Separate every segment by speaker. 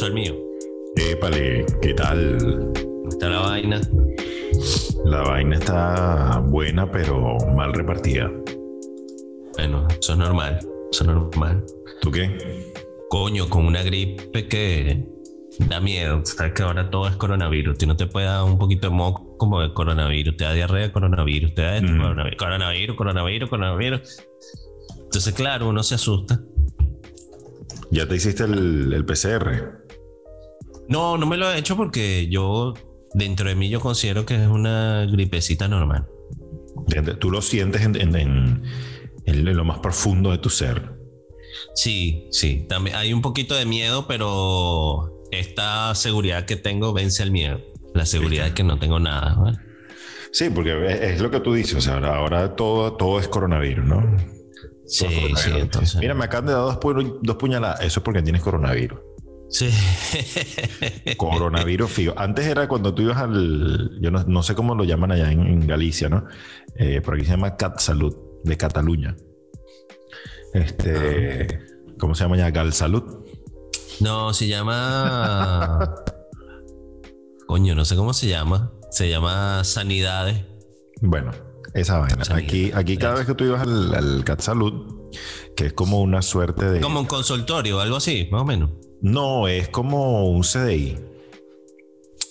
Speaker 1: lanzó el mío.
Speaker 2: Épale, ¿qué tal?
Speaker 1: ¿Cómo está la vaina?
Speaker 2: La vaina está buena, pero mal repartida.
Speaker 1: Bueno, eso es normal. Eso es normal.
Speaker 2: ¿Tú qué?
Speaker 1: Coño, con una gripe que da miedo. Sabes que ahora todo es coronavirus. Tú no te puede dar un poquito de moco como de coronavirus. Te da diarrea, coronavirus. Te da esto,
Speaker 2: Mm.
Speaker 1: coronavirus, coronavirus, coronavirus, coronavirus. Entonces, claro, uno se asusta.
Speaker 2: ¿Ya te hiciste el, el PCR?
Speaker 1: No, no me lo he hecho porque yo, dentro de mí, yo considero que es una gripecita normal.
Speaker 2: Tú lo sientes en, en- en- en lo más profundo de tu ser.
Speaker 1: Sí, sí. También hay un poquito de miedo, pero esta seguridad que tengo vence el miedo. La seguridad de que no tengo nada. ¿vale?
Speaker 2: Sí, porque es, lo que tú dices. O sea, ahora, ahora todo, todo es coronavirus, ¿no?
Speaker 1: Sí, sí, entonces.
Speaker 2: Mira, me acaban de dar dos, pu- dos puñaladas. Eso es porque tienes coronavirus.
Speaker 1: Sí.
Speaker 2: Coronavirus, fijo. Antes era cuando tú ibas al. Yo no, no sé cómo lo llaman allá en, en Galicia, ¿no? Eh, por aquí se llama Cat Salud, de Cataluña. Este. ¿Cómo se llama ya? Gal Salud.
Speaker 1: No, se llama. Coño, no sé cómo se llama. Se llama Sanidades.
Speaker 2: Bueno, esa vaina.
Speaker 1: Sanidad.
Speaker 2: Aquí, aquí cada vez que tú ibas al, al Cat Salud, que es como una suerte de.
Speaker 1: Como un consultorio, algo así, más o menos.
Speaker 2: No, es como un CDI.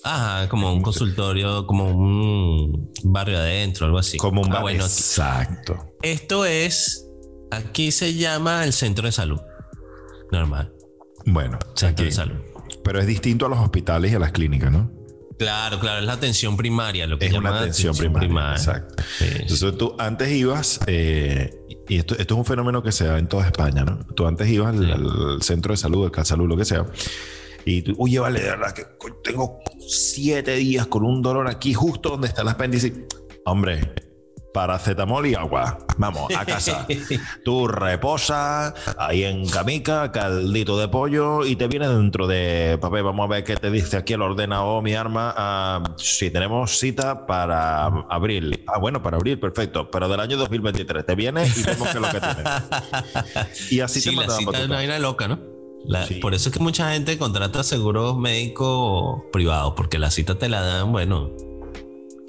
Speaker 1: Ajá, como un consultorio, como un barrio adentro, algo así.
Speaker 2: Como un
Speaker 1: Ah,
Speaker 2: bar-
Speaker 1: bueno,
Speaker 2: Exacto.
Speaker 1: esto es. Aquí se llama el centro de salud. Normal.
Speaker 2: Bueno,
Speaker 1: Centro
Speaker 2: aquí.
Speaker 1: de salud.
Speaker 2: Pero es distinto a los hospitales y a las clínicas, ¿no?
Speaker 1: Claro, claro, es la atención primaria, lo que
Speaker 2: Es una
Speaker 1: llaman
Speaker 2: atención primaria. Exacto.
Speaker 1: Sí.
Speaker 2: Entonces tú antes ibas, eh, y esto, esto es un fenómeno que se da en toda España, ¿no? Tú antes ibas al,
Speaker 1: Sí.
Speaker 2: al centro de salud, al Salud, lo que sea, y tú, oye, vale, de verdad que tengo siete días con un dolor aquí justo donde está el apéndice. Hombre, paracetamol y agua. Vamos, a casa. Tú reposa ahí en camica, caldito de pollo y te viene dentro de papel. Vamos a ver qué te dice aquí el ordenador, mi arma. Ah, sí, tenemos cita para abril. Ah, bueno, para abril, perfecto. Pero del año 2023 te viene y vemos qué es lo que tienes. Y así
Speaker 1: Sí,
Speaker 2: te
Speaker 1: la cita es una vaina loca, ¿no? La-
Speaker 2: Sí.
Speaker 1: Por eso es que mucha gente contrata seguros médicos privados, porque la cita te la dan, bueno,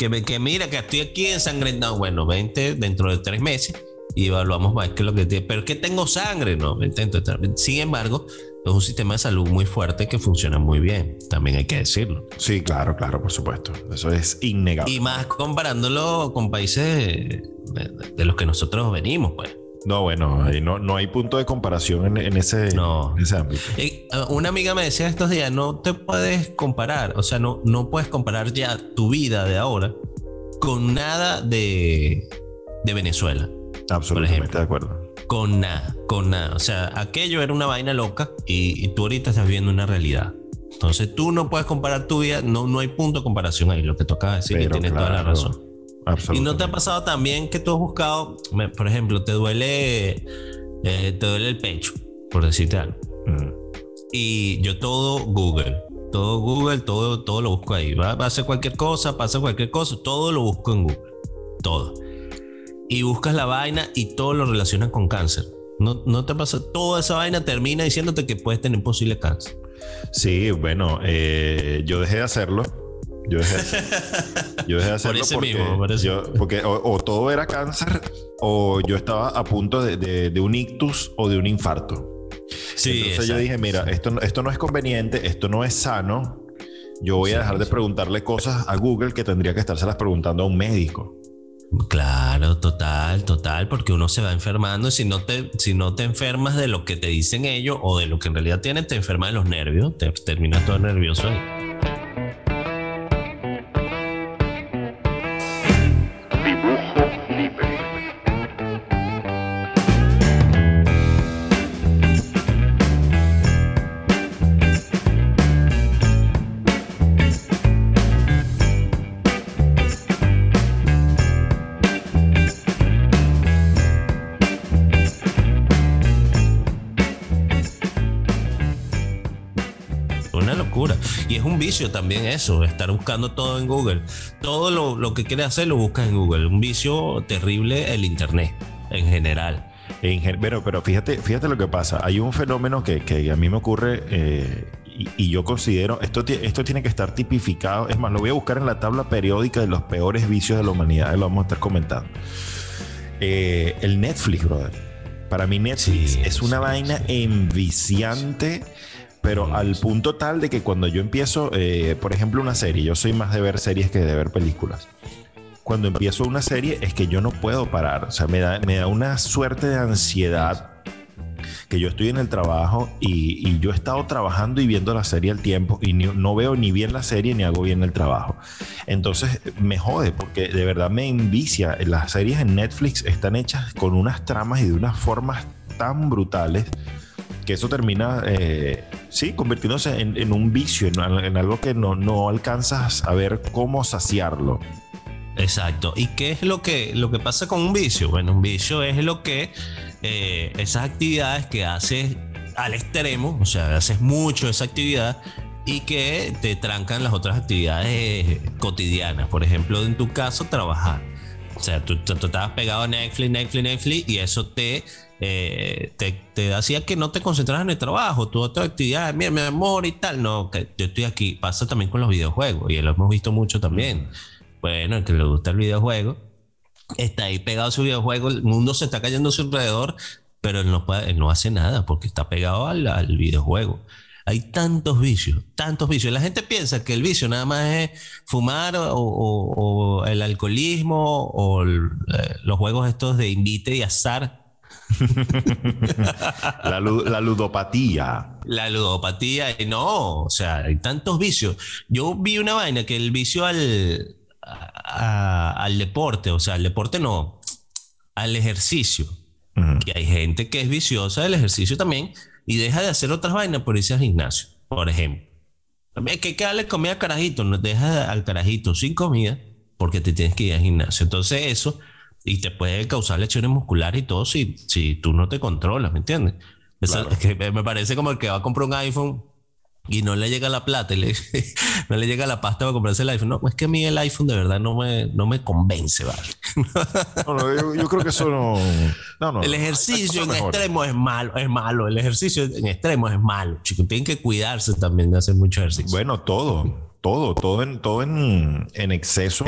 Speaker 1: que, me- que mira que estoy aquí ensangrentado, bueno, vente dentro de tres meses y evaluamos más qué es lo que tiene, pero es que tengo sangre, ¿no? Tres- Sin embargo, es un sistema de salud muy fuerte que funciona muy bien, también hay que decirlo.
Speaker 2: Sí, claro, claro, por supuesto. Eso es innegable.
Speaker 1: Y más comparándolo con países de, los que nosotros venimos, pues.
Speaker 2: No, bueno, no, no hay punto de comparación en, en ese,
Speaker 1: No.
Speaker 2: en ese ámbito.
Speaker 1: Eh, una amiga me decía estos días, no te puedes comparar, o sea, no, no puedes comparar ya tu vida de ahora con nada de, de Venezuela.
Speaker 2: Absolutamente
Speaker 1: ejemplo.
Speaker 2: de acuerdo.
Speaker 1: Con nada, con nada. O sea, aquello era una vaina loca y, y tú ahorita estás viviendo una realidad. Entonces tú no puedes comparar tu vida, no, no hay punto de comparación ahí, lo que toca decir, que tienes toda la razón. ¿Y no te ha pasado también que tú has buscado, por ejemplo, te duele, eh, te duele el pecho, por decirte algo?
Speaker 2: Mm.
Speaker 1: Y yo todo Google, todo Google, todo, todo lo busco ahí. Va, a hacer cualquier cosa, pasa cualquier cosa, todo lo busco en Google. Todo. Y buscas la vaina y todo lo relacionas con cáncer. No, no te pasa, toda esa vaina termina diciéndote que puedes tener posible cáncer.
Speaker 2: Sí, bueno, eh, yo dejé de hacerlo. Yo dejé de, yo dejé de hacerlo porque,
Speaker 1: mismo, por
Speaker 2: yo- porque o, o todo era cáncer o yo estaba a punto de, de- de un ictus o de un infarto.
Speaker 1: Sí,
Speaker 2: Entonces yo dije, mira, esto, no- esto no es conveniente, esto no es sano. Yo voy a dejar de preguntarle cosas a Google que tendría que estárselas preguntando a un médico.
Speaker 1: Claro, total, total, porque uno se va enfermando y si no te, si no te enfermas de lo que te dicen ellos o de lo que en realidad tienes, te enfermas de los nervios, te terminas todo nervioso ahí. Vicio también eso, estar buscando todo en Google. Todo lo, lo que quieres hacer lo buscas en Google. Un vicio terrible el Internet en general.
Speaker 2: En pero, pero fíjate, fíjate lo que pasa. Hay un fenómeno que, que a mí me ocurre eh, y, y yo considero, esto, esto tiene que estar tipificado, es más, lo voy a buscar en la tabla periódica de los peores vicios de la humanidad, lo vamos a estar comentando. Eh, el Netflix, brother. Para mí Netflix
Speaker 1: Sí,
Speaker 2: es una
Speaker 1: sí,
Speaker 2: vaina
Speaker 1: sí.
Speaker 2: enviciante, pero
Speaker 1: Sí,
Speaker 2: al punto tal de que cuando yo empiezo, eh, por ejemplo, una serie, yo soy más de ver series que de ver películas. Cuando empiezo una serie es que yo no puedo parar, o sea, me da, me da una suerte de ansiedad que yo estoy en el trabajo y, y yo he estado trabajando y viendo la serie al tiempo y ni- no veo ni bien la serie ni hago bien el trabajo. Entonces me jode porque de verdad me envicia. Las series en Netflix están hechas con unas tramas y de unas formas tan brutales que eso termina, eh, sí, convirtiéndose en, un vicio, en, al- en algo que no, no alcanzas a ver cómo saciarlo.
Speaker 1: Exacto. ¿Y qué es lo que, lo que pasa con un vicio? Bueno, un vicio es lo que eh, esas actividades que haces al extremo, o sea, haces mucho esa actividad y que te trancan las otras actividades cotidianas. Por ejemplo, en tu caso, trabajar. O sea, tú, tú- tú estabas pegado a Netflix, Netflix, Netflix y eso te, eh, te, te hacía que no te concentras en el trabajo, tu otra actividad, mira, mi amor y tal. No, que yo estoy aquí. Pasa también con los videojuegos y lo hemos visto mucho también. Bueno, el que le gusta el videojuego está ahí pegado a su videojuego, el mundo se está cayendo a su alrededor, pero él no, puede- él no hace nada porque está pegado al, al videojuego. Hay tantos vicios, tantos vicios. La gente piensa que el vicio nada más es fumar o, o- o el alcoholismo o el- eh, los juegos estos de invite y azar,
Speaker 2: La, lu- la ludopatía.
Speaker 1: la ludopatía. Y no, o sea, hay tantos vicios. Yo vi una vaina que el vicio al, a- al deporte, o sea, al deporte no, al ejercicio. Que hay gente que es viciosa del ejercicio también y deja de hacer otras vainas por irse al gimnasio, por ejemplo. También hay que darle comida al carajito, no deja al carajito sin comida porque te tienes que ir al gimnasio. Entonces eso, y te puede causar lesiones musculares y todo si, si tú no te controlas, ¿me entiendes? Eso
Speaker 2: Claro.
Speaker 1: que me parece como el que va a comprar un iPhone y no le llega la plata y le- no le llega la pasta para comprarse el iPhone. No, es que a mí el iPhone de verdad no me, no me convence, ¿vale?
Speaker 2: No, no, yo, yo creo que eso no. No.
Speaker 1: El ejercicio en
Speaker 2: mejores.
Speaker 1: extremo es malo, es malo. El ejercicio en extremo es malo, chicos. Tienen que cuidarse también de hacer mucho ejercicio.
Speaker 2: Bueno, todo, todo, todo en, todo en, en exceso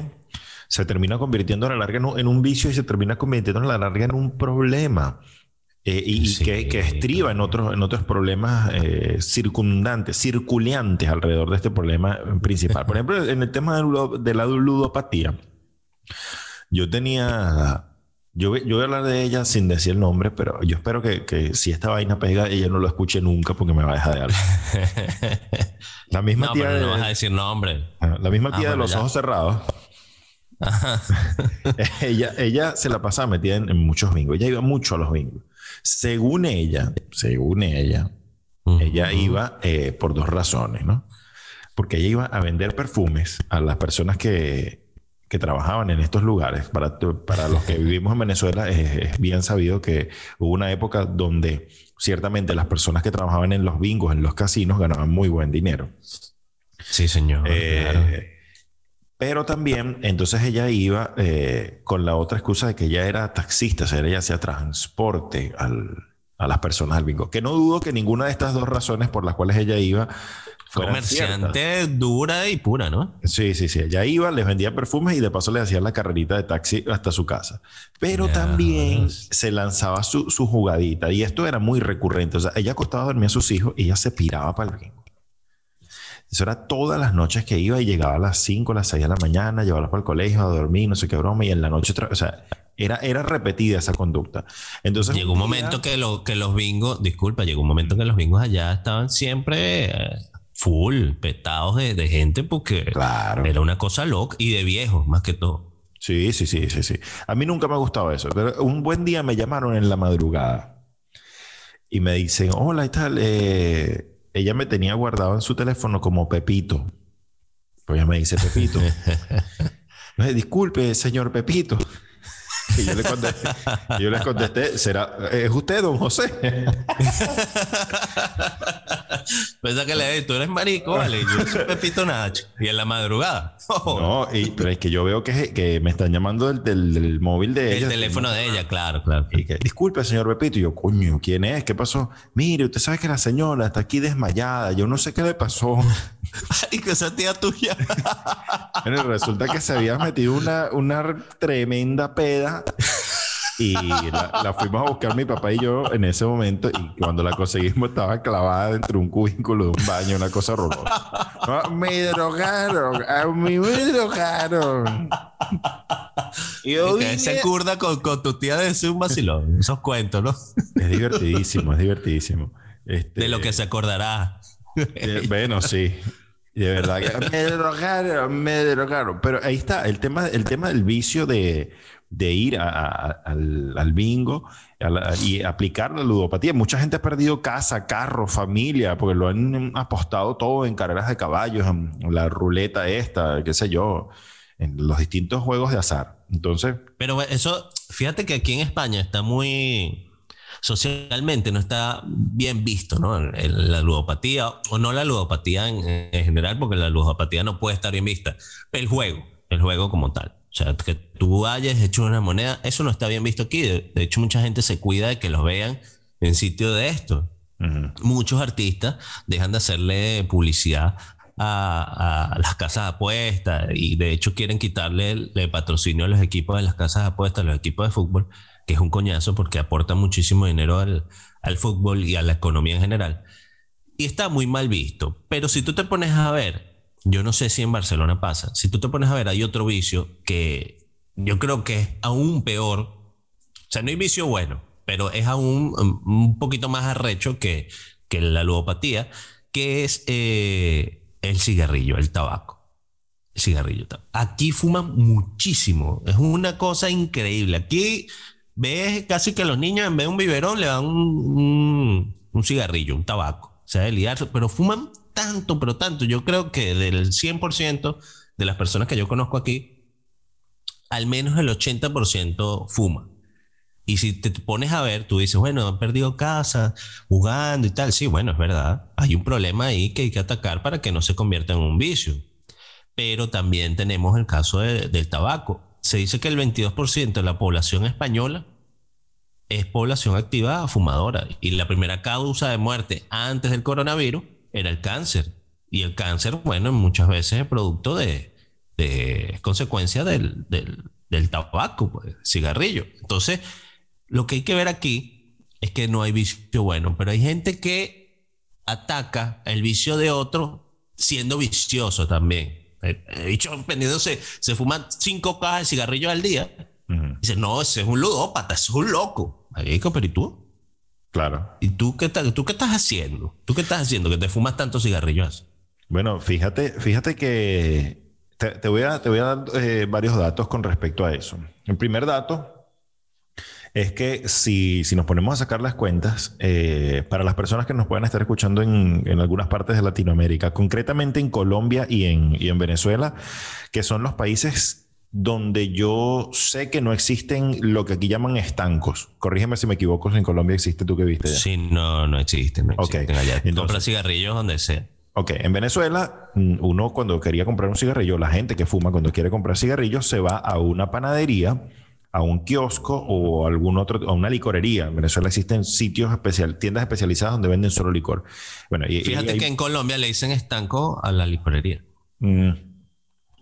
Speaker 2: se termina convirtiendo a la larga en un, en un vicio y se termina convirtiendo a la larga en un problema. Eh, y
Speaker 1: Sí.
Speaker 2: que, que estriba en otros, en otros problemas eh, circundantes, circulantes alrededor de este problema principal. Por ejemplo, en el tema de, de la ludopatía, yo tenía. Yo, yo voy a hablar de ella sin decir el nombre, pero yo espero que, que si esta vaina pega, ella no lo escuche nunca porque me va a dejar de hablar. La misma
Speaker 1: no,
Speaker 2: tía
Speaker 1: pero no
Speaker 2: de-
Speaker 1: vas a decir nombre.
Speaker 2: Ajá, La misma
Speaker 1: Ah,
Speaker 2: tía de
Speaker 1: bueno,
Speaker 2: los
Speaker 1: ya.
Speaker 2: ojos cerrados. Ella, ella se la pasaba metida en, en muchos bingos. Ella iba mucho a los bingos. Según ella, según ella, ella iba eh, por dos razones, ¿no? Porque ella iba a vender perfumes a las personas que, que trabajaban en estos lugares. Para, para los que vivimos en Venezuela, es, es bien sabido que hubo una época donde ciertamente las personas que trabajaban en los bingos, en los casinos, ganaban muy buen dinero.
Speaker 1: Sí, señor.
Speaker 2: Eh,
Speaker 1: claro.
Speaker 2: Pero también, entonces ella iba eh, con la otra excusa de que ella era taxista, o sea, ella hacía transporte al- a las personas al bingo. Que no dudo que ninguna de estas dos razones por las cuales ella iba ciertas.
Speaker 1: Comerciante dura y pura, ¿no?
Speaker 2: Sí, sí, sí. Ella iba, les vendía perfumes y de paso le hacía la carrerita de taxi hasta su casa. Pero también se lanzaba su, su jugadita y esto era muy recurrente. O sea, ella acostaba a dormir a sus hijos y ella se piraba para el bingo. Eso era todas las noches que iba y llegaba a las 5, a las 6 de la mañana, llevarlas para el colegio a dormir, no sé qué broma, y en la noche otra O sea, era, era repetida esa conducta. Entonces,
Speaker 1: Llegó un
Speaker 2: día-
Speaker 1: momento que, lo, que los bingos, disculpa, llegó un momento que los bingos allá estaban siempre eh, full, petados de, de gente porque
Speaker 2: Claro.
Speaker 1: era una cosa loca y de viejos más que todo.
Speaker 2: Sí, sí, sí, sí, sí. A mí nunca me ha gustado eso. Pero un buen día me llamaron en la madrugada y me dicen, hola y tal. eh, ella me tenía guardado en su teléfono como Pepito. Pues ella me dice Pepito. Eh, Disculpe, señor Pepito. Y yo le contesté, yo les contesté, ¿será, es usted, don José?
Speaker 1: Pensaba que le tú eres marico, vale. Yo soy Pepito Nacho. Y en la madrugada.
Speaker 2: No, y- pero es que yo veo que, que me están llamando del, del- del móvil de
Speaker 1: El
Speaker 2: ella.
Speaker 1: teléfono de ella, claro, claro.
Speaker 2: Y que, disculpe, señor Pepito. Y yo, coño, ¿quién es? ¿Qué pasó? Mire, usted sabe que la señora está aquí desmayada. Yo no sé qué le pasó.
Speaker 1: Y que esa tía tuya.
Speaker 2: Bueno, resulta que se había metido una, una tremenda peda. Y la, la fuimos a buscar mi papá y yo en ese momento. Y cuando la conseguimos, estaba clavada dentro de un cubículo de un baño, una cosa horrorosa. No, me drogaron, a mí me drogaron. Y yo
Speaker 1: que se
Speaker 2: vine-
Speaker 1: curda con, con tu tía de un vacilón. Esos cuentos, ¿no?
Speaker 2: Es divertidísimo, es divertidísimo. Este,
Speaker 1: De lo que se acordará.
Speaker 2: Eh, bueno, sí. De verdad que me drogaron, me drogaron. Pero ahí está el tema, el tema del vicio de, de ir al, al bingo y aplicar la ludopatía. Mucha gente ha perdido casa, carro, familia, porque lo han apostado todo en carreras de caballos, en la ruleta esta, qué sé yo, en los distintos juegos de azar. Entonces,
Speaker 1: Pero eso, fíjate que aquí en España está muy socialmente no está bien visto, ¿no? La ludopatía, o no la ludopatía en, en general, porque la ludopatía no puede estar bien vista. El juego, el juego como tal. O sea, que tú hayas hecho una moneda, eso no está bien visto aquí. De, hecho, mucha gente se cuida de que los vean en sitio de esto. Muchos artistas dejan de hacerle publicidad a, a las casas de apuestas y de hecho quieren quitarle el, el patrocinio a los equipos de las casas de apuestas, a los equipos de fútbol, que es un coñazo porque aportan muchísimo dinero al, al fútbol y a la economía en general. Y está muy mal visto. Pero si tú te pones a ver, yo no sé si en Barcelona pasa, si tú te pones a ver, hay otro vicio que yo creo que es aún peor. O sea, no hay vicio bueno, pero es aún um, un poquito más arrecho que, que la ludopatía, que es eh, el cigarrillo, el tabaco. El cigarrillo. Aquí fuman muchísimo. Es una cosa increíble. Aquí ves casi que los niños en vez de un biberón le dan un, un- un cigarrillo, un tabaco. O sea, liarse, pero fuman tanto, pero tanto. Yo creo que del 100% de las personas que yo conozco aquí, al menos el 80% fuma. Y si te pones a ver, tú dices, bueno, han perdido casa, jugando y tal. Sí, bueno, es verdad. Hay un problema ahí que hay que atacar para que no se convierta en un vicio. Pero también tenemos el caso de- del tabaco. Se dice que el 22% de la población española es población activa fumadora. Y la primera causa de muerte antes del coronavirus era el cáncer. Y el cáncer, bueno, muchas veces es producto de, de es consecuencia del, del, del tabaco, pues, cigarrillo. Entonces, lo que hay que ver aquí es que no hay vicio bueno, pero hay gente que ataca el vicio de otro siendo vicioso también. El bicho vendido se, se fuma cinco cajas de cigarrillos al día. Dice, no, ese es un ludópata, ese es un loco. Marico, pero ¿y tú?
Speaker 2: Claro.
Speaker 1: ¿Y tú qué, tú qué estás haciendo? ¿Tú qué estás haciendo que te fumas tantos cigarrillos?
Speaker 2: Bueno, fíjate, fíjate que te, te voy a, te voy a dar eh, varios datos con respecto a eso. El primer dato es que si, si nos ponemos a sacar las cuentas, eh, para las personas que nos puedan estar escuchando en, en algunas partes de Latinoamérica, concretamente en Colombia y en, y en Venezuela, que son los países donde yo sé que no existen lo que aquí llaman estancos. Corrígeme si me equivoco, si en Colombia existe tú que viste ya.
Speaker 1: Sí, no, no existen. No allá.
Speaker 2: entonces-
Speaker 1: Compra cigarrillos donde sea.
Speaker 2: Ok, en Venezuela, mm, uno cuando quería comprar un cigarrillo, la gente que fuma cuando quiere comprar cigarrillos se va a una panadería, a un kiosco o algún otro, a una licorería. En Venezuela existen sitios especial, tiendas especializadas donde venden solo licor. Bueno, y, y
Speaker 1: Fíjate
Speaker 2: hay-
Speaker 1: que en Colombia le dicen estanco a la licorería.
Speaker 2: Mm,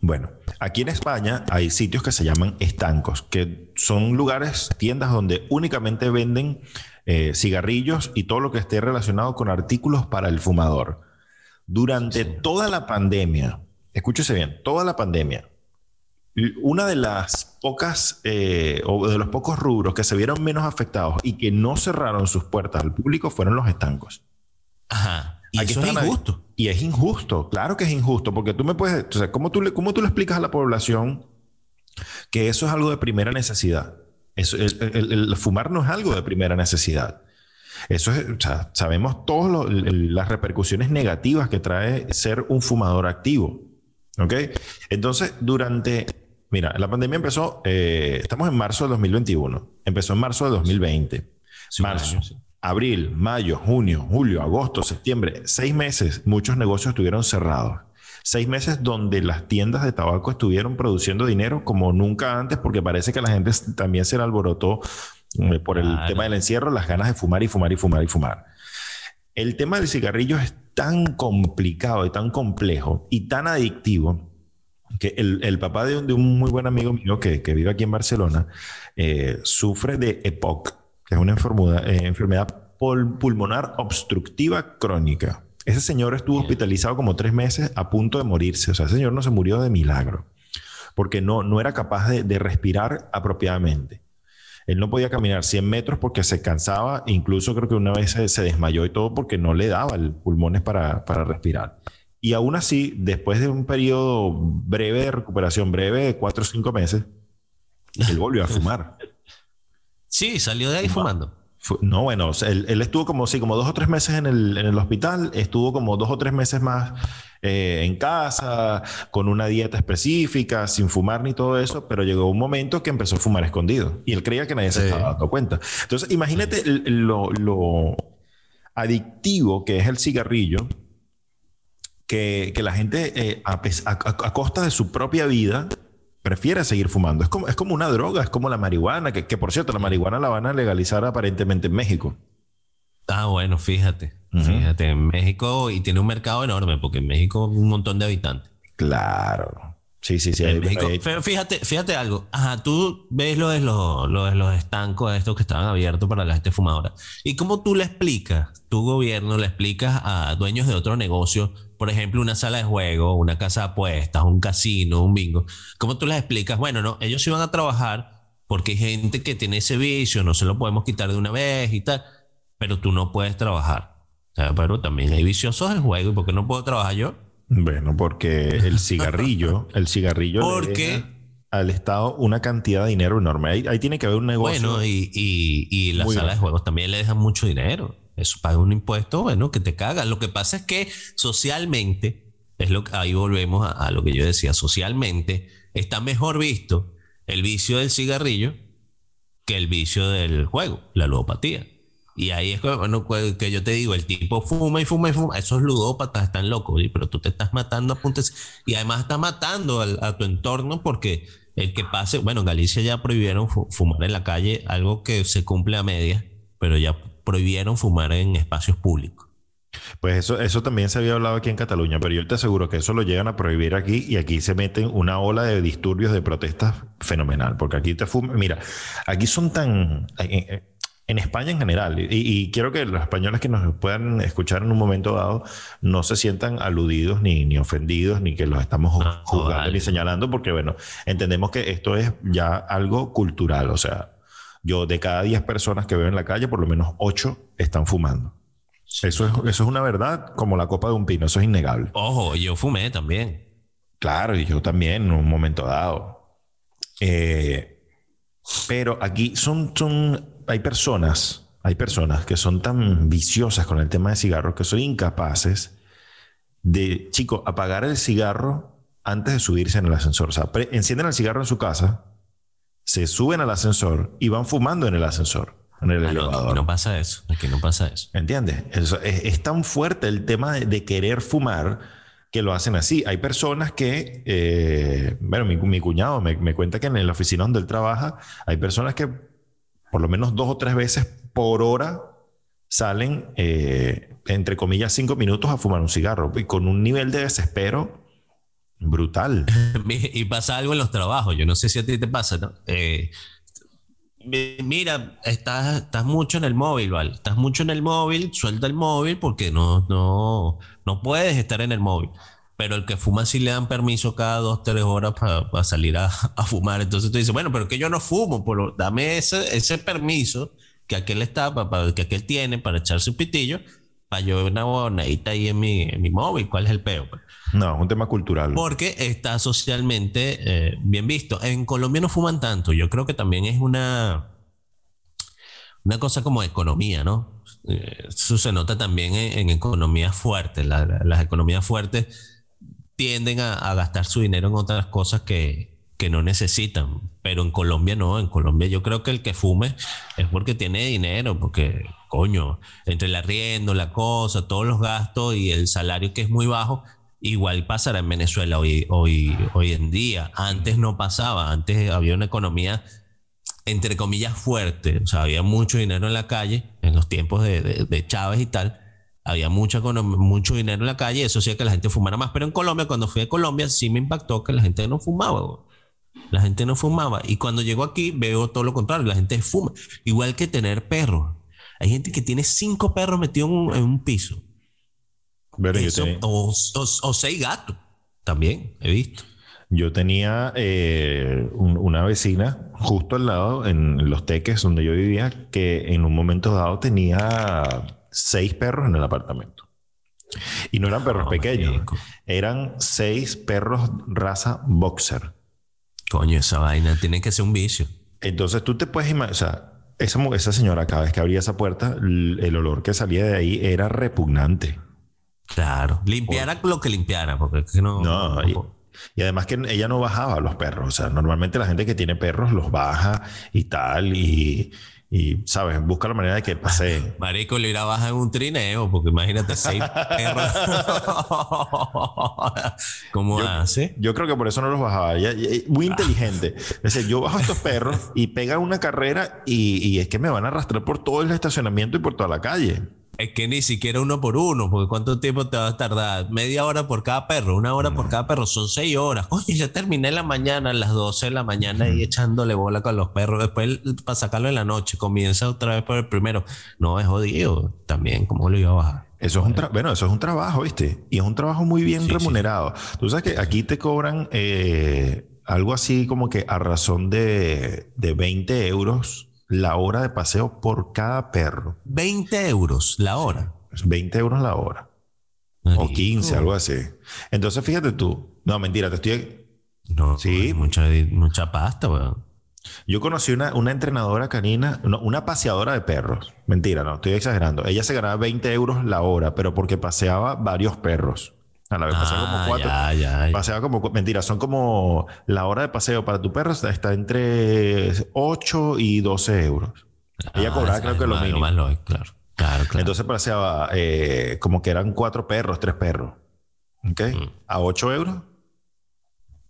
Speaker 2: Bueno, aquí en España hay sitios que se llaman estancos, que son lugares, tiendas donde únicamente venden eh, cigarrillos y todo lo que esté relacionado con artículos para el fumador. Durante toda la pandemia, escúchese bien, toda la pandemia, una de las pocas eh, o de los pocos rubros que se vieron menos afectados y que no cerraron sus puertas al público fueron los estancos.
Speaker 1: Ajá. Y
Speaker 2: Aquí
Speaker 1: eso es injusto.
Speaker 2: Y es injusto, claro que es injusto, porque tú me puedes, o sea, ¿cómo tú le, cómo tú le explicas a la población que eso es algo de primera necesidad? Eso, el, el- el fumar no es algo de primera necesidad. Eso es, o sea, sabemos todas las repercusiones negativas que trae ser un fumador activo. ¿Ok? Entonces, durante, mira, la pandemia empezó, eh, estamos en marzo de 2021, empezó en marzo de 2020.
Speaker 1: Sí,
Speaker 2: marzo.
Speaker 1: año, sí.
Speaker 2: Abril, mayo, junio, julio, agosto, septiembre, seis meses, muchos negocios estuvieron cerrados. Seis meses donde las tiendas de tabaco estuvieron produciendo dinero como nunca antes, porque parece que la gente también se le alborotó eh, por el tema del encierro, las ganas de fumar y fumar y fumar y fumar. El tema del cigarrillo es tan complicado y tan complejo y tan adictivo que el, papá de un, muy buen amigo mío que, vive aquí en Barcelona eh, sufre de EPOC, que es una enfermedad, eh, enfermedad pulmonar obstructiva crónica. Ese señor estuvo hospitalizado como tres meses a punto de morirse. O sea, ese señor no se murió de milagro, porque no, no era capaz de respirar apropiadamente. Él no podía caminar 100 metros porque se cansaba, incluso creo que una vez se, desmayó y todo porque no le daba el pulmones para, para respirar. Y aún así, después de un periodo breve de recuperación, breve de 4 o 5 meses, él volvió a fumar.
Speaker 1: Sí, salió de ahí fumando.
Speaker 2: No, bueno, él, estuvo como, sí, como dos o tres meses en el, en el hospital, estuvo como dos o tres meses más eh, en casa, con una dieta específica, sin fumar ni todo eso, pero llegó un momento que empezó a fumar escondido y él creía que nadie se estaba dando cuenta. Entonces, imagínate lo, adictivo que es el cigarrillo, que, la gente eh, a, costa de su propia vida prefiere seguir fumando. Es como, es como una droga, es como la marihuana, que, que, por cierto, la marihuana la van a legalizar aparentemente en México.
Speaker 1: Ah, bueno, fíjate. Fíjate, en México, y tiene un mercado enorme, porque en México un montón de habitantes.
Speaker 2: Claro. Sí, sí, sí.
Speaker 1: Pero fíjate, fíjate algo. Ajá, tú ves lo de los, lo de los estancos estos que estaban abiertos para la gente fumadora. ¿Y cómo tú le explicas, tu gobierno le explicas a dueños de otro negocio, por ejemplo, una sala de juego, una casa de apuestas, un casino, un bingo? ¿Cómo tú les explicas? Bueno, no, ellos iban a trabajar porque hay gente que tiene ese vicio, no se lo podemos quitar de una vez y tal, pero tú no puedes trabajar. O sea, pero también hay viciosos del juego. ¿Y por qué no puedo trabajar yo?
Speaker 2: Bueno, porque el cigarrillo, el cigarrillo
Speaker 1: porque
Speaker 2: al Estado una cantidad de dinero enorme. Ahí, tiene que haber un negocio.
Speaker 1: Bueno, y, y, y las salas de juegos también le dejan mucho dinero. Eso paga un impuesto, bueno, que te caga. Lo que pasa es que socialmente, es lo que, ahí volvemos a, a lo que yo decía, socialmente está mejor visto el vicio del cigarrillo que el vicio del juego, la ludopatía. Y ahí es que yo te digo, el tipo fuma y fuma y fuma. Esos ludópatas están locos, pero tú te estás matando a puntos. Y además estás matando a tu entorno porque el que pase, bueno, en Galicia ya prohibieron fumar en la calle, algo que se cumple a medias, pero ya prohibieron fumar en espacios públicos.
Speaker 2: Pues eso, eso también se había hablado aquí en Cataluña, pero yo te aseguro que eso lo llegan a prohibir aquí y aquí se meten una ola de disturbios, de protestas fenomenal, porque aquí te fuman, mira, aquí son tan, eh, eh, en España en general. Y, quiero que los españoles que nos puedan escuchar en un momento dado no se sientan aludidos ni, ni ofendidos, ni que los estamos juzgando ni señalando, porque bueno, entendemos que esto es ya algo cultural. O sea, yo de cada 10 personas que veo en la calle, por lo menos 8 están fumando. Eso es, eso es una verdad como la copa de un pino, eso es innegable.
Speaker 1: Ojo, yo fumé también.
Speaker 2: Claro, y yo también en un momento dado. Eh, pero aquí son, son hay personas, hay personas que son tan viciosas con el tema de cigarros que son incapaces de, chico, apagar el cigarro antes de subirse en el ascensor. O sea, encienden el cigarro en su casa, se suben al ascensor y van fumando en el ascensor. En el ah, elevador.
Speaker 1: No, no pasa eso, aquí no pasa eso.
Speaker 2: ¿Entiendes? es, tan fuerte el tema de, querer fumar que lo hacen así. Hay personas que, eh, bueno, mi, cuñado me, me, cuenta que en la oficina donde él trabaja, hay personas que por lo menos dos o tres veces por hora salen, eh, entre comillas, cinco minutos a fumar un cigarro y con un nivel de desespero brutal.
Speaker 1: y pasa algo en los trabajos, yo no sé si a ti te pasa, ¿no? Eh, mira, estás, estás mucho en el móvil, ¿vale? Estás mucho en el móvil, suelta el móvil porque no, no, no puedes estar en el móvil pero el que fuma sí le dan permiso cada dos, tres horas para salir a, fumar. Entonces tú dices, bueno, pero que yo no fumo, pero dame ese, ese permiso que aquel está, para, que aquel tiene para echarse un pitillo, para yo una bonadita ahí en mi, en mi móvil. ¿Cuál es el peo? Pues?
Speaker 2: No, es un tema cultural.
Speaker 1: Porque está socialmente eh, bien visto. En Colombia no fuman tanto. Yo creo que también es una, una cosa como economía, ¿no? Eh, eso se nota también en, economías fuertes. las economías fuertes tienden a, gastar su dinero en otras cosas que, que no necesitan. Pero en Colombia no, en Colombia yo creo que el que fume es porque tiene dinero, porque coño, entre el arriendo, la cosa, todos los gastos y el salario que es muy bajo, igual pasará en Venezuela hoy, hoy, hoy en día. Antes no pasaba, antes había una economía entre comillas fuerte, o sea, había mucho dinero en la calle en los tiempos de, de, Chávez y tal. Había mucho, mucho dinero en la calle, eso hacía que la gente fumara más. Pero en Colombia, cuando fui a Colombia, sí me impactó que la gente no fumaba. La gente no fumaba. Y cuando llego aquí veo todo lo contrario. La gente fuma. Igual que tener perros. Hay gente que tiene cinco perros metidos en un, piso. o, seis gatos. También he visto.
Speaker 2: Yo tenía eh, una vecina justo al lado, en los teques donde yo vivía, que en un momento dado tenía seis perros en el apartamento. Y no eran perros pequeños, eran seis perros raza boxer.
Speaker 1: Coño, esa vaina tiene que ser un vicio.
Speaker 2: Entonces tú te puedes imaginar, o sea, esa, esa señora cada vez que abría esa puerta, el olor que salía de ahí era repugnante.
Speaker 1: Claro, limpiara lo que limpiara, porque no...
Speaker 2: No, y, y, además que ella no bajaba a los perros, o sea, normalmente la gente que tiene perros los baja y tal, y, y, ¿sabes? Busca la manera de que pase.
Speaker 1: Marico, le irá a bajar en un trineo, porque imagínate seis perros. ¿Cómo hace?
Speaker 2: Yo creo que por eso no los bajaba. muy inteligente. Es decir, yo bajo a estos perros y pegan una carrera y, y es que me van a arrastrar por todo el estacionamiento y por toda la calle.
Speaker 1: Es que ni siquiera uno por uno, porque ¿cuánto tiempo te va a tardar? Media hora por cada perro, una hora por cada perro, son seis horas. Oye, ya terminé la mañana, a las 12 de la mañana y echándole bola con los perros. Después, para sacarlo en la noche, comienza otra vez por el primero. No, es jodido también, ¿cómo lo iba a bajar?
Speaker 2: Eso es un bueno, eso es un trabajo, ¿viste? Y es un trabajo muy bien remunerado. Tú sabes que aquí te cobran eh, algo así como que a razón de, de 20 euros la hora de paseo por cada perro.
Speaker 1: 20 euros la hora.
Speaker 2: 20 euros la hora. O 15, algo así. Entonces, fíjate tú. No, mentira, te estoy.
Speaker 1: No, sí. Mucha, mucha pasta, weón.
Speaker 2: Yo conocí una, una entrenadora canina, una paseadora de perros. Mentira, no, estoy exagerando. Ella se ganaba 20 euros la hora, pero porque paseaba varios perros. A la vez paseaba como ah, cuatro. Ya, Paseaba como, mentira, son como la hora de paseo para tu perro está entre 8 y 12 euros. Ella ah, cobraba creo que lo mismo.
Speaker 1: claro. Claro,
Speaker 2: Entonces paseaba eh, como que eran cuatro perros, tres perros. ¿Ok? Mm. A 8 euros.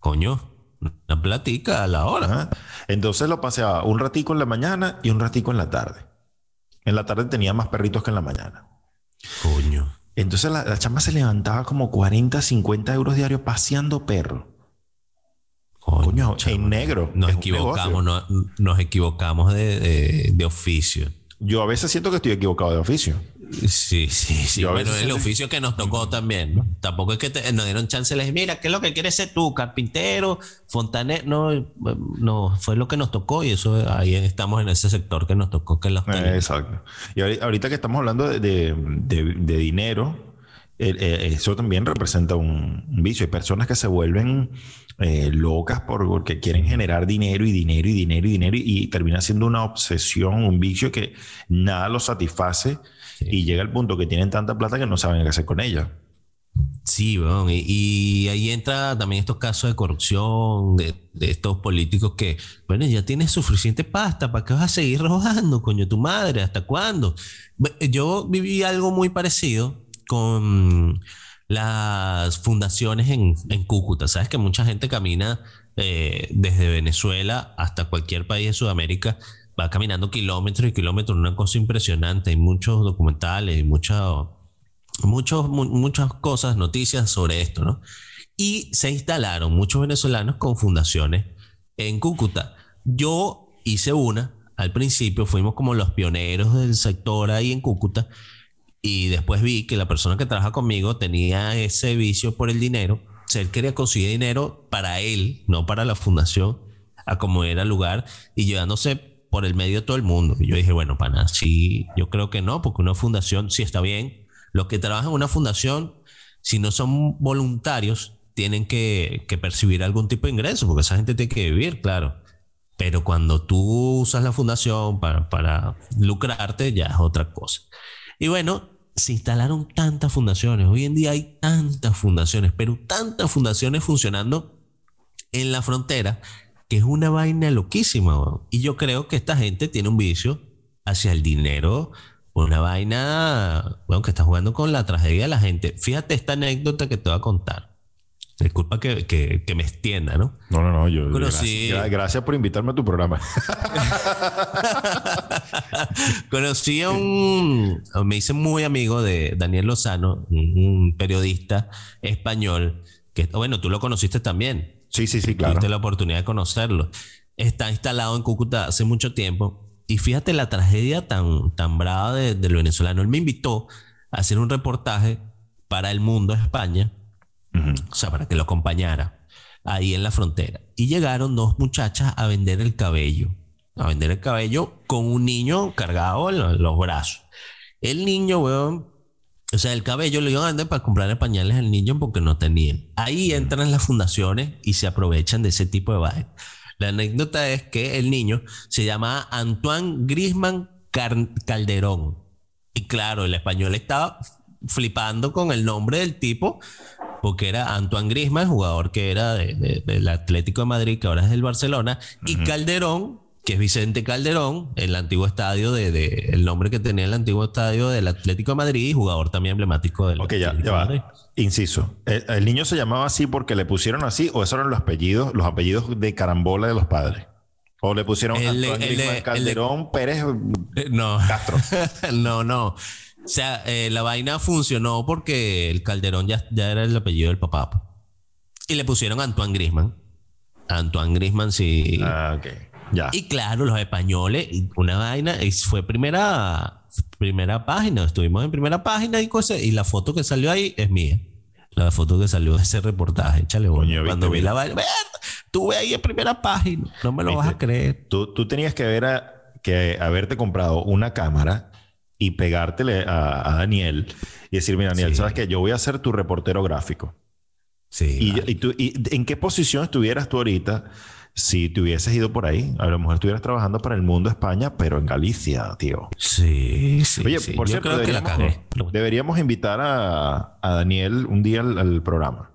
Speaker 1: Coño, una platica a la hora.
Speaker 2: Entonces lo paseaba un ratico en la mañana y un ratico en la tarde. En la tarde tenía más perritos que en la mañana.
Speaker 1: Coño.
Speaker 2: Entonces la, chamba se levantaba como 40, 50 euros diarios paseando perro. Coño, en negro.
Speaker 1: Nos equivocamos, nos equivocamos de, oficio.
Speaker 2: Yo a veces siento que estoy equivocado de oficio.
Speaker 1: Sí, sí, sí. Bueno, el oficio que nos tocó también. Tampoco es que nos dieron chance. Les mira, ¿qué es lo que quieres ser tú? Carpintero, fontanero. No, no, fue lo que nos tocó y eso ahí estamos en ese sector que nos tocó que
Speaker 2: eh, Exacto. Y ahorita que estamos hablando de, dinero, eh, eso también representa un, vicio. Hay personas que se vuelven eh, locas porque quieren generar dinero y dinero y dinero y dinero y, y termina siendo una obsesión, un vicio que nada los satisface y llega el punto que tienen tanta plata que no saben qué hacer con ella.
Speaker 1: Sí, bueno, y, ahí entra también estos casos de corrupción de, estos políticos que, bueno, ya tienes suficiente pasta, ¿para qué vas a seguir robando, coño, tu madre? ¿Hasta cuándo? Yo viví algo muy parecido con las fundaciones en, Cúcuta. Sabes que mucha gente camina eh, desde Venezuela hasta cualquier país de Sudamérica va caminando kilómetros y kilómetros, una cosa impresionante. Hay muchos documentales y muchas muchas cosas, noticias sobre esto, ¿no? Y se instalaron muchos venezolanos con fundaciones en Cúcuta. Yo hice una, al principio fuimos como los pioneros del sector ahí en Cúcuta y después vi que la persona que trabaja conmigo tenía ese vicio por el dinero. O sea, él quería conseguir dinero para él, no para la fundación, a como era el lugar y llevándose por el medio de todo el mundo. Y yo dije, bueno, pana, sí, yo creo que no, porque una fundación sí está bien. Los que trabajan en una fundación, si no son voluntarios, tienen que, percibir algún tipo de ingreso, porque esa gente tiene que vivir, claro. Pero cuando tú usas la fundación para, para lucrarte, ya es otra cosa. Y bueno, se instalaron tantas fundaciones. Hoy en día hay tantas fundaciones, pero tantas fundaciones funcionando en la frontera, que es una vaina loquísima. Y yo creo que esta gente tiene un vicio hacia el dinero, una vaina, bueno, que está jugando con la tragedia de la gente. Fíjate esta anécdota que te voy a contar. Disculpa que, que, que me extienda, ¿no?
Speaker 2: No, no, no. Yo, gracias, gracias por invitarme a tu programa.
Speaker 1: Conocí a un, me hice muy amigo de Daniel Lozano, un un periodista español, que, bueno, tú lo conociste también.
Speaker 2: Sí, sí, sí, claro.
Speaker 1: Tuviste la oportunidad de conocerlo. Está instalado en Cúcuta hace mucho tiempo. Y fíjate la tragedia tan, tan brava de- del venezolano. Él me invitó a hacer un reportaje para El Mundo España,
Speaker 2: Ujú.
Speaker 1: o sea, para que lo acompañara ahí en la frontera. Y llegaron dos muchachas a vender el cabello, a vender el cabello con un niño cargado en los brazos. El niño, weón, o sea, el cabello lo iban a vender para comprarle pañales al niño porque no tenían. Ahí entran las fundaciones y se aprovechan de ese tipo de bajes. La anécdota es que el niño se llamaba Antoine Grisman Calderón. Y claro, el español estaba flipando con el nombre del tipo, porque era Antoine Griezmann, jugador que era de- de- del Atlético de Madrid, que ahora es del Barcelona, y Calderón, que es Vicente Calderón, el antiguo estadio de, de- el nombre que tenía el antiguo estadio del Atlético de Madrid, y jugador también emblemático del
Speaker 2: Ok, ya, ya va. Inciso. ¿El, el niño se llamaba así porque le pusieron así o esos eran los apellidos, los apellidos de carambola de los padres? ¿O le pusieron
Speaker 1: El
Speaker 2: Calderón Pérez
Speaker 1: Eh, No.
Speaker 2: Castro?
Speaker 1: no, no. O sea, eh, la vaina funcionó porque el Calderón ya, ya era el apellido del papá. Y le pusieron Antoine Grisman. Antoine Grisman, sí.
Speaker 2: Ah, ok. Ya.
Speaker 1: Y claro, los españoles, una vaina, fue primera, primera página, estuvimos en primera página y cosas, y la foto que salió ahí es mía. La foto que salió de ese reportaje, échale.
Speaker 2: Coño,
Speaker 1: Cuando vi la vaina, "Verga, tuve ahí en primera página, no me lo vas a creer.
Speaker 2: Tú, tú tenías que ver a- que haberte comprado una cámara y pegártele a, a Daniel y decir, mira, Daniel,
Speaker 1: Sí.
Speaker 2: ¿sabes qué? Yo voy a ser tu reportero gráfico.
Speaker 1: Sí.
Speaker 2: Y,
Speaker 1: vale.
Speaker 2: y tú- y ¿En qué posición estuvieras tú ahorita si te hubieses ido por ahí? A lo mejor estuvieras trabajando para el mundo España, pero en Galicia, tío.
Speaker 1: sí, sí.
Speaker 2: Oye,
Speaker 1: sí.
Speaker 2: por
Speaker 1: Yo
Speaker 2: cierto,
Speaker 1: creo que la
Speaker 2: deberíamos,
Speaker 1: bueno.
Speaker 2: deberíamos invitar a, a Daniel un día al, al programa.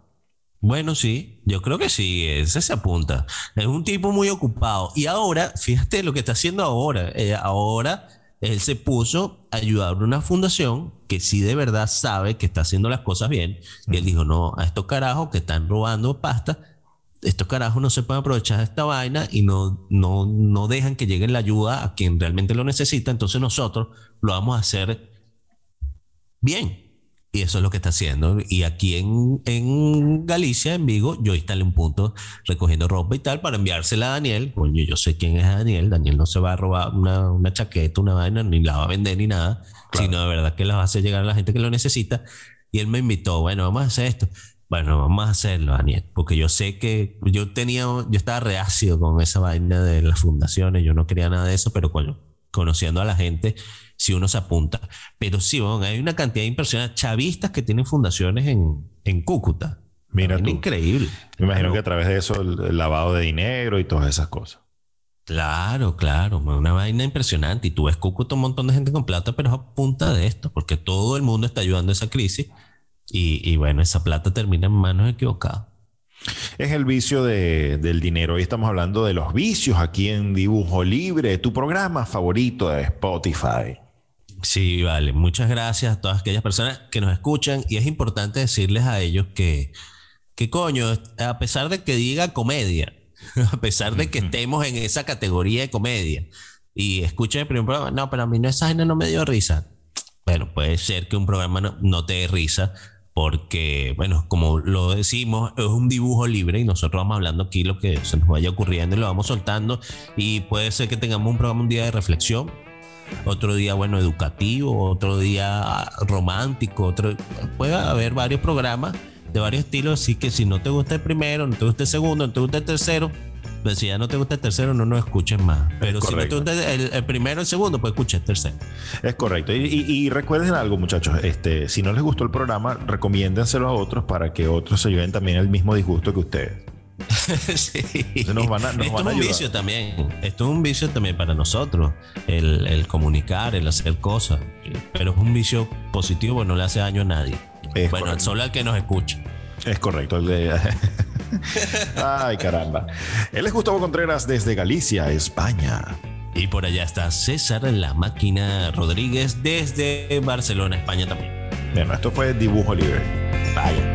Speaker 1: Bueno, sí, yo creo que sí, ese se apunta. Es un tipo muy ocupado. Y ahora, fíjate lo que está haciendo ahora. Eh, ahora él se puso a ayudar a una fundación que sí de verdad sabe que está haciendo las cosas bien. Y él dijo, no, a estos carajos que están robando pasta, estos carajos no se pueden aprovechar de esta vaina y no, no, no dejan que llegue la ayuda a quien realmente lo necesita. Entonces nosotros lo vamos a hacer bien. Y eso es lo que está haciendo. Y aquí en, en Galicia, en Vigo, yo instalé un punto recogiendo ropa y tal para enviársela a Daniel. Coño, yo sé quién es Daniel. Daniel no se va a robar una, una chaqueta, una vaina, ni la va a vender ni nada. Sino de verdad que la va a hacer llegar a la gente que lo necesita. Y él me invitó, bueno, vamos a hacer esto. Bueno, vamos a hacerlo, Daniel. Porque yo sé que yo tenía, yo estaba reacio con esa vaina de las fundaciones. Yo no quería nada de eso, pero coño, conociendo a la gente, si uno se apunta. Pero sí, bueno, hay una cantidad de impresionantes chavistas que tienen fundaciones en, en Cúcuta.
Speaker 2: Mira tú.
Speaker 1: increíble.
Speaker 2: Me imagino
Speaker 1: Claro.
Speaker 2: que a través de eso el, el lavado de dinero y todas esas cosas.
Speaker 1: Claro, claro, una vaina impresionante. Y tú ves Cúcuta un montón de gente con plata, pero es a punta de esto, porque todo el mundo está ayudando a esa crisis. Y, y bueno, esa plata termina en manos equivocadas.
Speaker 2: Es el vicio de- del dinero. Hoy estamos hablando de los vicios aquí en Dibujo Libre, tu programa favorito de Spotify.
Speaker 1: Sí, vale. Muchas gracias a todas aquellas personas que nos escuchan. Y es importante decirles a ellos que, que coño, a pesar de que diga comedia, a pesar de que estemos en esa categoría de comedia y escuchen el primer programa, no, pero a mí no, esa vaina no me dio risa. Bueno, puede ser que un programa no, no te dé risa porque, bueno, como lo decimos, es un dibujo libre y nosotros vamos hablando aquí lo que se nos vaya ocurriendo y lo vamos soltando. Y puede ser que tengamos un programa un día de reflexión, otro día, bueno, educativo, otro día romántico, otro... Puede haber varios programas de varios estilos, así que si no te gusta el primero, no te gusta el segundo, no te gusta el tercero, pues si ya no te gusta el tercero, no nos escuches más. Pero si no te gusta el, el primero, el segundo, pues escucha el tercero.
Speaker 2: Es correcto. Y, y- y recuerden algo, muchachos. Este, si no les gustó el programa, recomiéndenselo a otros para que otros se lleven también el mismo disgusto que ustedes.
Speaker 1: sí.
Speaker 2: nos van a- nos
Speaker 1: Esto
Speaker 2: van
Speaker 1: es un
Speaker 2: ayudar.
Speaker 1: vicio también. Esto es un vicio también para nosotros. El, el comunicar, el hacer cosas. Pero es un vicio positivo, no le hace daño a nadie.
Speaker 2: Es
Speaker 1: bueno,
Speaker 2: correcto.
Speaker 1: solo al que nos escucha.
Speaker 2: Es correcto. Ay, caramba. Él es Gustavo Contreras desde Galicia, España.
Speaker 1: Y por allá está César La Máquina Rodríguez desde Barcelona, España también.
Speaker 2: Bueno, esto fue Dibujo Libre.
Speaker 1: Vaya.